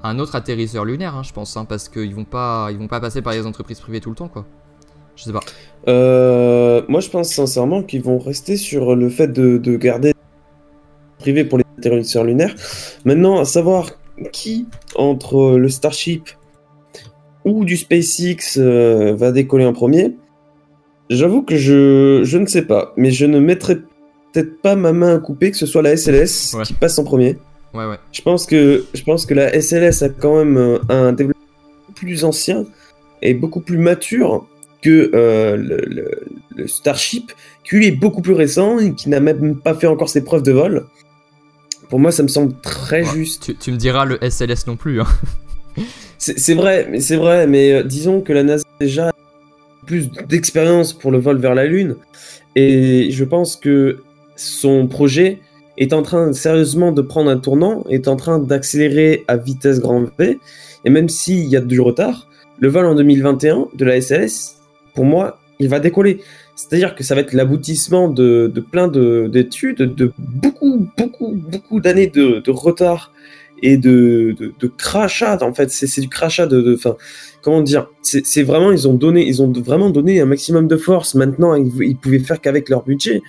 un autre atterrisseur lunaire, hein, je pense, hein, parce qu'ils vont pas, ils vont pas passer par les entreprises privées tout le temps, quoi. Je sais pas. moi, je pense sincèrement qu'ils vont rester sur le fait de, de garder privé pour les atterrisseurs lunaires. Maintenant, à savoir qui entre le Starship ou du SpaceX euh, va décoller en premier, j'avoue que je, je ne sais pas, mais je ne mettrai peut-être pas ma main à couper que ce soit la SLS qui passe en premier. Ouais, ouais. Je pense que, je pense que la SLS a quand même euh, un développement plus ancien et beaucoup plus mature que euh, le, Starship, qui lui est beaucoup plus récent et qui n'a même pas fait encore ses preuves de vol. Pour moi, ça me semble très juste. Tu, tu, me diras le SLS non plus. Hein. C'est vrai, mais c'est vrai, mais euh, disons que la NASA a déjà plus d'expérience pour le vol vers la Lune, et je pense que son projet est en train sérieusement de prendre un tournant, est en train d'accélérer à vitesse grand V, et même s'il y a du retard, le vol en 2021 de la SLS, pour moi, il va décoller. C'est-à-dire que ça va être l'aboutissement de, plein d'études, de, beaucoup, beaucoup, beaucoup d'années de, de retard et de, de, crachat en fait c'est du crachat de enfin comment dire c'est vraiment ils ont donné ils ont vraiment donné un maximum de force. Maintenant ils, pouvaient faire qu'avec leur budget.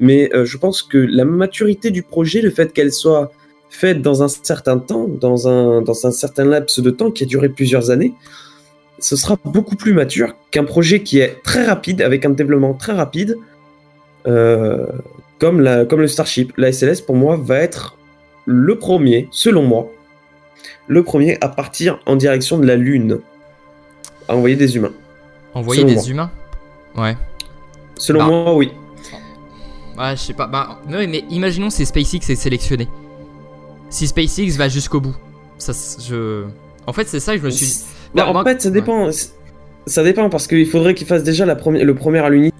Mais euh, je pense que la maturité du projet le fait qu'elle soit faite dans un certain temps dans un dans un certain laps de temps qui a duré plusieurs années ce sera beaucoup plus mature qu'un projet qui est très rapide avec un développement très rapide euh, comme la comme le Starship. La SLS pour moi va être le premier, selon moi, le premier à partir en direction de la Lune, à envoyer des humains. Envoyer des humains? Ouais. Selon bah. moi, oui. Ouais, je sais pas. Bah, mais imaginons si SpaceX est sélectionné. Si SpaceX va jusqu'au bout. Ça, je... En fait, c'est ça que je me suis dit. Bah, en fait, ça dépend. Ça dépend parce qu'il faudrait qu'il fasse déjà la première, le premier alunissage.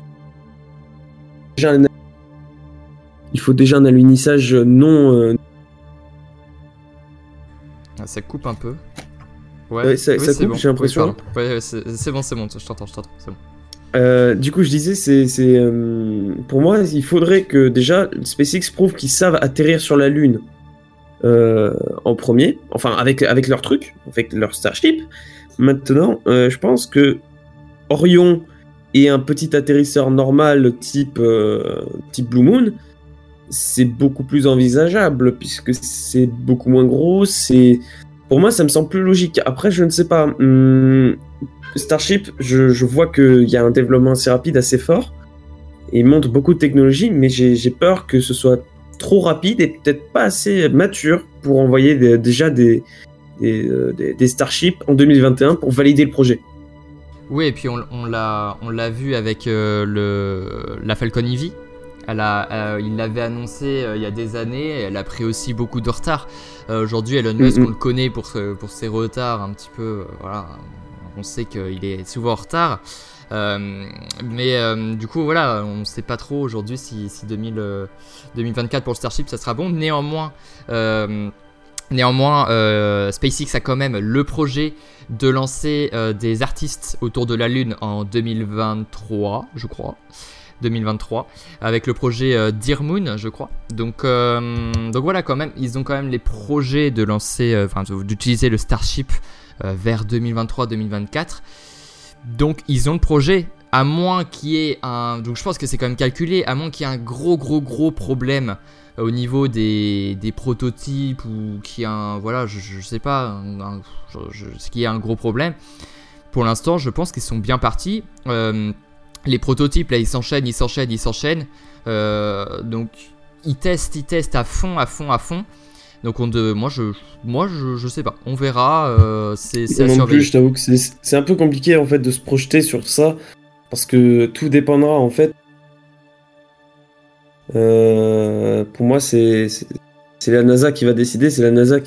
Il faut déjà un alunissage non, euh, ça coupe un peu. Ouais, ça, coupe, j'ai l'impression. ouais, c'est bon, c'est bon, je t'entends, je t'entends, c'est bon. Euh, du coup, je disais, c'est, euh, pour moi, il faudrait que déjà SpaceX prouve qu'ils savent atterrir sur la Lune euh, en premier, enfin avec avec leur truc, avec leur Starship. Maintenant, je pense que Orion et un petit atterrisseur normal type type Blue Moon, c'est beaucoup plus envisageable puisque c'est beaucoup moins gros. C'est pour moi, ça me semble plus logique. Après, je ne sais pas. Hmm, Starship, je, vois qu'il y a un développement assez rapide, assez fort. Il montre beaucoup de technologie, mais j'ai peur que ce soit trop rapide et peut-être pas assez mature pour envoyer déjà des, euh, des, des, Starships en 2021 pour valider le projet. Oui, et puis on, on l'a vu avec euh, le, la Falcon Heavy, euh, il l'avait annoncé euh, il y a des années, elle a pris aussi beaucoup de retard. Euh, aujourd'hui, Elon Musk, on le connaît pour, pour ses retards un petit peu. voilà, on sait qu'il est souvent en retard. mais du coup, voilà, on ne sait pas trop aujourd'hui si, 2024 pour le Starship ça sera bon. Néanmoins, néanmoins SpaceX a quand même le projet de lancer des artistes autour de la Lune en 2023, je crois. 2023 avec le projet euh, Dear Moon, je crois. Donc, euh, donc voilà, quand même, ils ont quand même les projets de lancer, euh, enfin, d'utiliser le Starship vers 2023-2024. Donc, ils ont le projet. À moins qu'il y ait un. Donc, je pense que c'est quand même calculé. À moins qu'il y ait un gros, gros, gros problème au niveau des, des prototypes ou qu'il y ait un. Voilà, je, je sais pas. ce qui est un gros problème. Pour l'instant, je pense qu'ils sont bien partis. Euh, les prototypes, là, ils s'enchaînent, ils s'enchaînent, ils s'enchaînent. donc, ils testent, ils testent à fond, à fond, à fond. Donc on de, moi je moi je, je sais pas, on verra. Euh, c'est non plus, je t'avoue que c'est un peu compliqué en fait de se projeter sur ça parce que tout dépendra en fait. Euh, pour moi c'est c'est la NASA qui va décider, c'est la NASA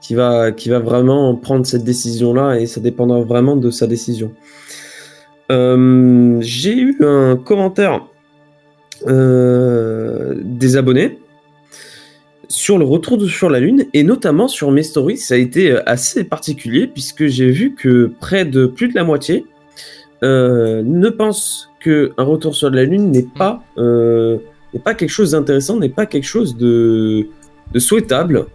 qui va qui va vraiment prendre cette décision là et ça dépendra vraiment de sa décision. Euh, j'ai eu un commentaire des abonnés sur le retour sur la Lune, et notamment sur mes stories, ça a été euh, assez particulier, puisque j'ai vu que près de plus de la moitié euh, ne pense qu'un retour sur la Lune n'est pas, euh, n'est pas quelque chose d'intéressant, n'est pas quelque chose de souhaitable,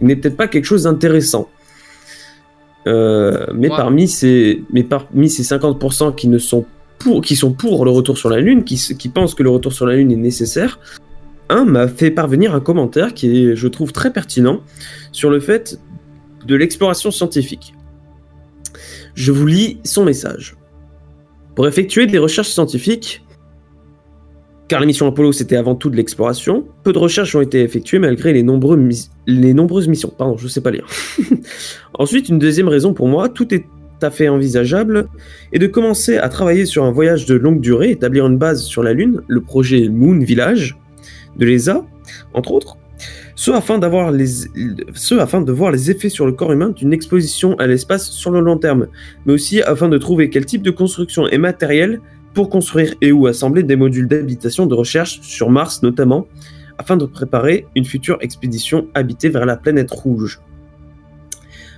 n'est peut-être pas quelque chose d'intéressant. Mais, parmi ces, mais parmi ces 50% qui, ne sont pour, qui sont pour le retour sur la Lune, qui, qui pensent que le retour sur la Lune est nécessaire, un m'a fait parvenir un commentaire qui est, je trouve, très pertinent sur le fait de l'exploration scientifique. Je vous lis son message. Pour effectuer des recherches scientifiques, car la mission Apollo c'était avant tout de l'exploration, peu de recherches ont été effectuées malgré les, les nombreuses missions. Pardon, je sais pas lire. Ensuite, une deuxième raison pour moi, tout est à fait envisageable, est de commencer à travailler sur un voyage de longue durée, établir une base sur la Lune, le projet Moon Village, de l'ESA, entre autres, ce afin, les, ce afin de voir les effets sur le corps humain d'une exposition à l'espace sur le long terme, mais aussi afin de trouver quel type de construction est matériel pour construire et ou assembler des modules d'habitation de recherche sur Mars notamment, afin de préparer une future expédition habitée vers la planète rouge.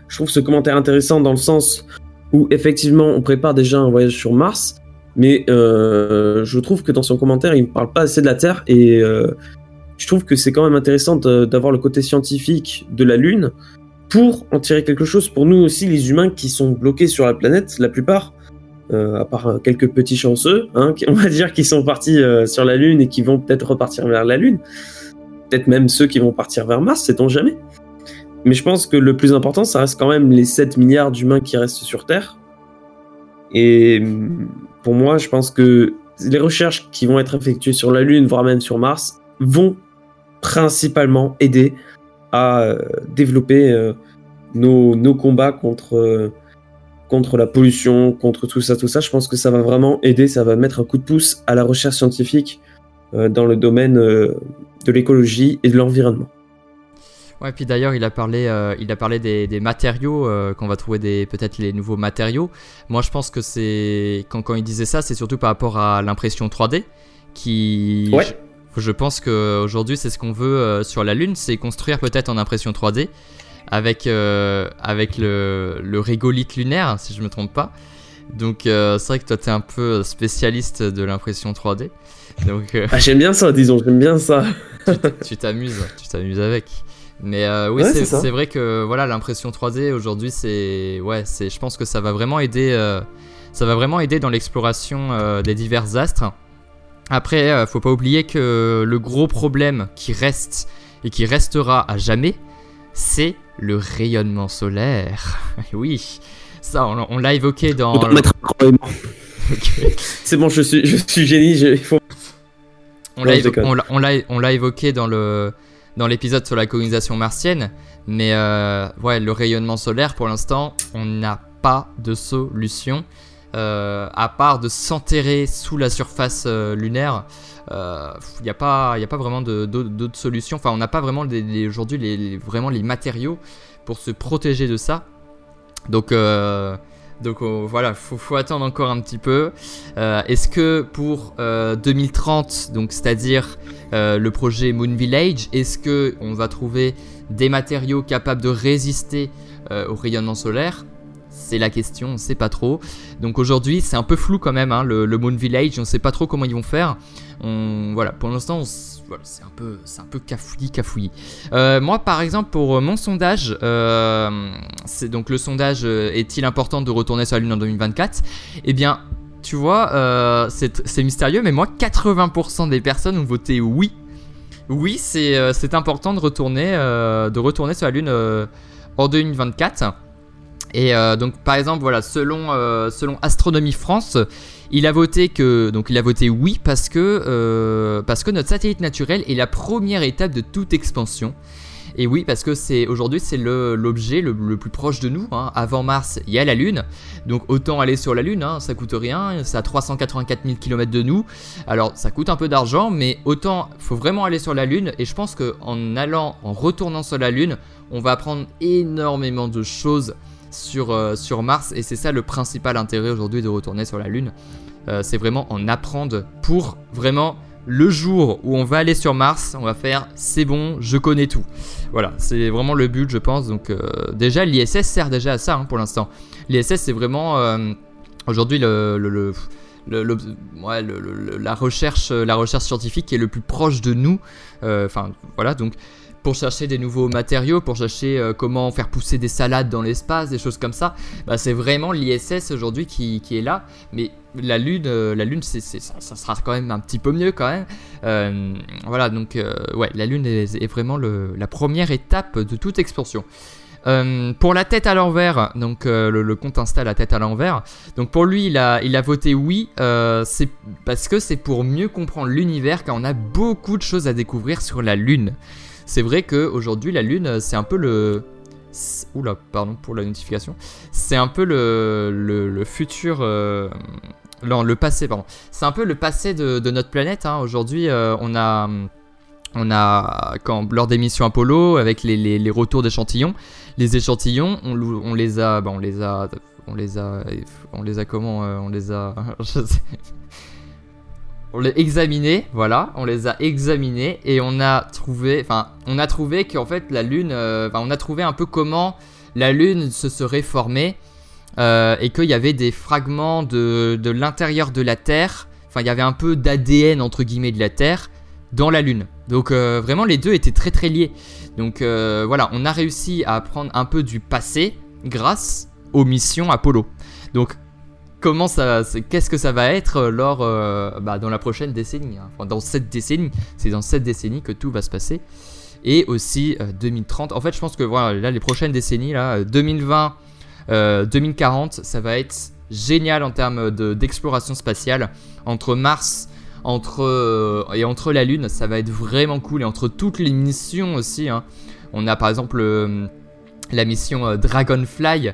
Je trouve ce commentaire intéressant dans le sens où effectivement on prépare déjà un voyage sur Mars, mais euh, je trouve que dans son commentaire, il ne parle pas assez de la Terre et euh, je trouve que c'est quand même intéressant d'avoir le côté scientifique de la Lune pour en tirer quelque chose pour nous aussi, les humains qui sont bloqués sur la planète, la plupart, à part quelques petits chanceux, hein, on va dire, qui sont partis sur la Lune et qui vont peut-être repartir vers la Lune. Peut-être même ceux qui vont partir vers Mars, sait-on jamais. Mais je pense que le plus important, ça reste quand même les 7 milliards d'humains qui restent sur Terre. Et pour moi, je pense que les recherches qui vont être effectuées sur la Lune, voire même sur Mars, vont principalement aider à euh, développer euh, nos, nos, combats contre, euh, contre la pollution, contre tout ça, tout ça. Je pense que ça va vraiment aider, ça va mettre un coup de pouce à la recherche scientifique dans le domaine de l'écologie et de l'environnement. Ouais, puis d'ailleurs, il a parlé, euh, il a parlé des, matériaux, euh, qu'on va trouver des, peut-être les nouveaux matériaux. Moi, je pense que c'est. Quand, quand il disait ça, c'est surtout par rapport à l'impression 3D. Qui. Ouais. Je, je pense qu'aujourd'hui, c'est ce qu'on veut euh, sur la Lune, c'est construire peut-être en impression 3D. Avec, avec le, le régolithe lunaire, si je me trompe pas. Donc, c'est vrai que toi, tu es un peu spécialiste de l'impression 3D. Donc, ah, j'aime bien ça, disons, j'aime bien ça. tu t'amuses, tu t'amuses avec. Mais euh, oui, c'est vrai que voilà, l'impression 3D aujourd'hui, c'est ouais, c'est je pense que ça va vraiment aider, euh, ça va vraiment aider dans l'exploration euh, des divers astres. Après, faut pas oublier que le gros problème qui reste et qui restera à jamais, c'est le rayonnement solaire. oui, ça, on, l'a évoqué dans. C'est bon, je suis, je suis génie. Je, il faut... On l'a évoqué dans le dans l'épisode sur la colonisation martienne. Mais euh, ouais, le rayonnement solaire, pour l'instant, on n'a pas de solution. Euh, à part de s'enterrer sous la surface euh, lunaire, il n'y a, pas, a pas vraiment d'autres solutions. Enfin, on n'a pas vraiment aujourd'hui les, vraiment les matériaux pour se protéger de ça. Donc, donc voilà, faut, faut attendre encore un petit peu. Euh, est-ce que pour 2030, euh, donc c'est-à-dire euh, le projet Moon Village, est-ce que on va trouver des matériaux capables de résister au rayonnement solaire? C'est la question, on sait pas trop. Donc aujourd'hui, c'est un peu flou quand même, hein, le, Moon Village, on ne sait pas trop comment ils vont faire. On, voilà, pour l'instant, c'est un peu, c'est un cafouillis, cafouillis. Euh, moi, par exemple, pour euh, mon sondage, euh, c'est donc le sondage est-il important de retourner sur la Lune en 2024 Eh bien, tu vois, c'est mystérieux, mais moi, 80% des personnes ont voté oui. Oui, c'est important de retourner, de retourner sur la Lune en 2024. Et donc, par exemple, voilà, selon, selon Astronomie France, Il a voté que donc il a voté oui parce que parce que notre satellite naturel est la première étape de toute expansion. Et oui, parce que c'est aujourd'hui c'est l'objet le, plus proche de nous. Hein. Avant Mars, il y a la Lune, donc autant aller sur la Lune. Hein, ça coûte rien, c'est à 384 000 km de nous. Alors ça coûte un peu d'argent, mais autant faut vraiment aller sur la Lune. Et je pense que en allant, en retournant sur la Lune, on va apprendre énormément de choses sur, euh, sur Mars. Et c'est ça le principal intérêt aujourd'hui de retourner sur la Lune. Euh, c'est vraiment en apprendre pour vraiment le jour où on va aller sur Mars, on va faire c'est bon, je connais tout. Voilà, c'est vraiment le but, je pense. Donc, euh, déjà, l'ISS sert déjà à ça hein, pour l'instant. L'ISS, c'est vraiment aujourd'hui le, la, recherche, la recherche scientifique qui est le plus proche de nous. Enfin, voilà, donc pour chercher des nouveaux matériaux, pour chercher euh, comment faire pousser des salades dans l'espace, des choses comme ça. Bah, c'est vraiment l'ISS aujourd'hui qui, est là. Mais la Lune, euh, la Lune ça, sera quand même un petit peu mieux quand même. Euh, voilà, donc ouais, la Lune est, vraiment la première étape de toute expansion. pour la tête à l'envers, donc le, compte installe la tête à l'envers. Donc pour lui, il a, il a voté oui, c'est parce que c'est pour mieux comprendre l'univers, car on a beaucoup de choses à découvrir sur la Lune. C'est vrai qu'aujourd'hui, la Lune, c'est un peu le. Oula, pardon pour la notification. C'est un peu le, le, futur. Euh, non, le passé, pardon. C'est un peu le passé de, notre planète. Hein. Aujourd'hui, euh, on a. On a, quand, lors des missions Apollo, avec les, les, retours d'échantillons, les échantillons, on, les a, on les a, on les a, on les a comment, euh, on les a, je sais, on les examiné, voilà, on les a examinés et on a trouvé, enfin, on a trouvé qu'en fait la Lune, euh, on a trouvé un peu comment la Lune se serait formée euh, et qu'il y avait des fragments de, l'intérieur de la Terre, enfin, il y avait un peu d'ADN entre guillemets de la Terre dans la Lune. Donc euh, vraiment les deux étaient très très liés. Donc voilà, on a réussi à apprendre un peu du passé grâce aux missions Apollo. Donc comment ça, qu'est-ce que ça va être euh, lors, euh, bah, dans la prochaine décennie. Hein. Dans cette décennie, c'est dans cette décennie que tout va se passer. Et aussi 2030. Euh, en fait, je pense que voilà, là, les prochaines décennies, là, 2020, 2040, ça va être génial en termes d'exploration spatiale. Entre Mars et entre la Lune, ça va être vraiment cool. Et entre toutes les missions aussi. Hein. On a par exemple la mission Dragonfly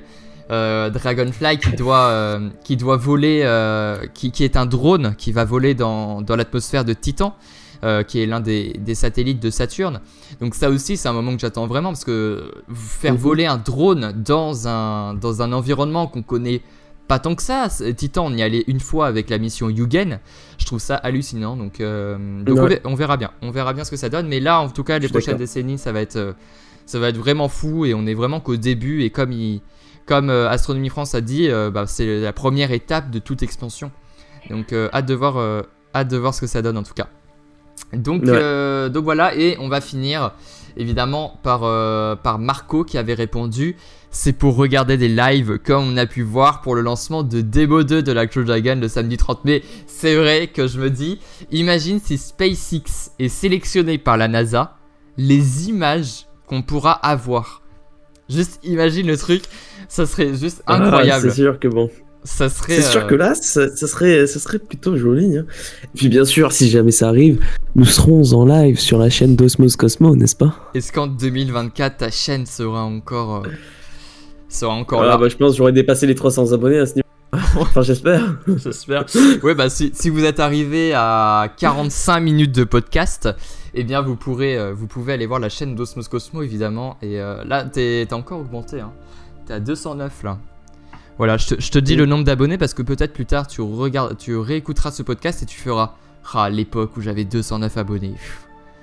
euh, Dragonfly qui doit, euh, qui doit voler, euh, qui, qui, est un drone qui va voler dans, dans l'atmosphère de Titan. qui est l'un des, des, satellites de Saturne. Donc ça aussi, c'est un moment que j'attends vraiment parce que faire mhm. voler un drone dans un, dans un environnement qu'on connaît pas tant que ça. Titan, on y allait une fois avec la mission Yugen. Je trouve ça hallucinant. Donc, donc on, verra bien. On verra bien ce que ça donne. Mais là, en tout cas, les prochaines décennies, ça va être, ça va être vraiment fou et on est vraiment qu'au début. Et comme il comme euh, Astronomie France a dit, euh, bah, c'est la première étape de toute expansion. Donc euh, hâte, de voir, hâte de voir ce que ça donne en tout cas. Donc, donc voilà, et on va finir évidemment par, par Marco qui avait répondu c'est pour regarder des lives comme on a pu voir pour le lancement de Demo 2 de la Crew Dragon le samedi 30 mai. C'est vrai que je me dis, imagine si SpaceX est sélectionné par la NASA, les images qu'on pourra avoir. Juste imagine le truc, ça serait juste ah, incroyable. c'est sûr que bon. Ça serait. C'est sûr euh, que là, ça, serait, ça serait plutôt joli. Hein. Et puis bien sûr, si jamais ça arrive, nous serons en live sur la chaîne d'Osmos Cosmo, n'est-ce pas? Est-ce qu'en 2024, ta chaîne sera encore, euh, sera encore ah, là? bah, Je pense que j'aurais dépassé les 300 abonnés à ce niveau. enfin, j'espère. j'espère. Ouais, bah si, si, vous êtes arrivé à 45 minutes de podcast, eh bien vous pourrez, euh, vous pouvez aller voir la chaîne d'Osmos Cosmo évidemment. Et là, t'es encore augmenté. Hein. T'es à 209 là. Voilà, je te, dis le nombre d'abonnés parce que peut-être plus tard tu, regardes, tu réécouteras ce podcast et tu feras Ah, l'époque où j'avais 209 abonnés.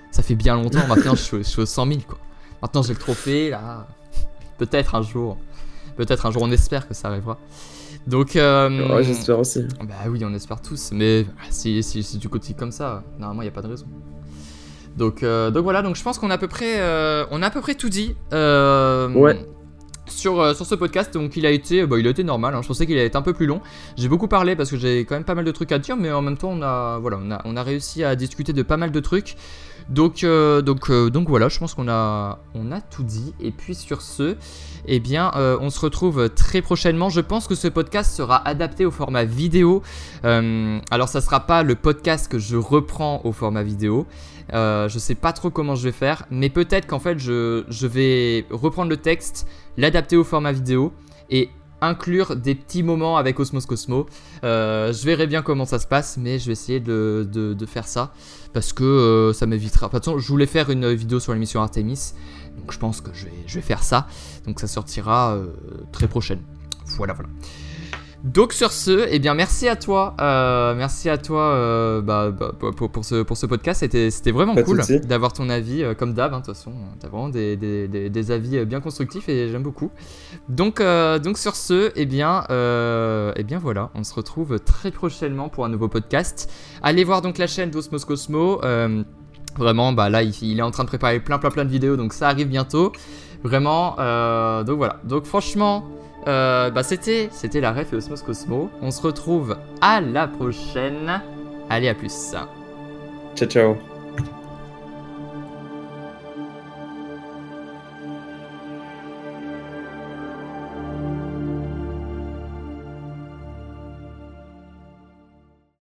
ça fait bien longtemps, maintenant je, suis, aux 100 000 quoi. Maintenant j'ai le trophée là. Peut-être un jour. Peut-être un jour, on espère que ça arrivera. Donc. Euh, ouais, j'espère aussi. Bah oui, on espère tous. Mais si, si, si tu continues comme ça, normalement il n'y a pas de raison. Donc, euh, donc voilà, donc je pense qu'on a à peu près, euh, on a à peu près tout dit. ouais sur, sur ce podcast. Donc il a été, bah, il a été normal. Hein. Je pensais qu'il allait être un peu plus long. J'ai beaucoup parlé parce que j'ai quand même pas mal de trucs à dire, mais en même temps on a, voilà, on a, on a réussi à discuter de pas mal de trucs. Donc, euh, donc, euh, donc voilà, je pense qu'on a, tout dit. Et puis sur ce, eh bien, euh, on se retrouve très prochainement. Je pense que ce podcast sera adapté au format vidéo. alors, ça sera pas le podcast que je reprends au format vidéo. je sais pas trop comment je vais faire, mais peut-être qu'en fait, je, je vais reprendre le texte, l'adapter au format vidéo et inclure des petits moments avec Osmos Cosmo. je verrai bien comment ça se passe, mais je vais essayer de, de faire ça parce que euh, ça m'évitera. De toute façon, je voulais faire une vidéo sur l'émission Artemis, donc je pense que je vais, je vais faire ça. Donc ça sortira euh, très prochaine. Voilà, voilà. Donc sur ce, eh bien merci à toi, euh, merci à toi bah, bah, pour, ce, pour ce podcast. C'était vraiment cool d'avoir ton avis, comme d'hab. Hein, de toute façon, t'as vraiment des, des, des, avis bien constructifs et j'aime beaucoup. Donc, donc sur ce, eh bien, eh bien voilà, on se retrouve très prochainement pour un nouveau podcast. Allez voir donc la chaîne d'Osmos Cosmo. Euh, vraiment, bah là, il, est en train de préparer plein, plein, plein de vidéos, donc ça arrive bientôt. Vraiment, euh, donc voilà. Donc franchement, euh, bah c'était, c'était la ref et Osmos Cosmo. On se retrouve à la prochaine. Allez, à plus. Ciao, ciao.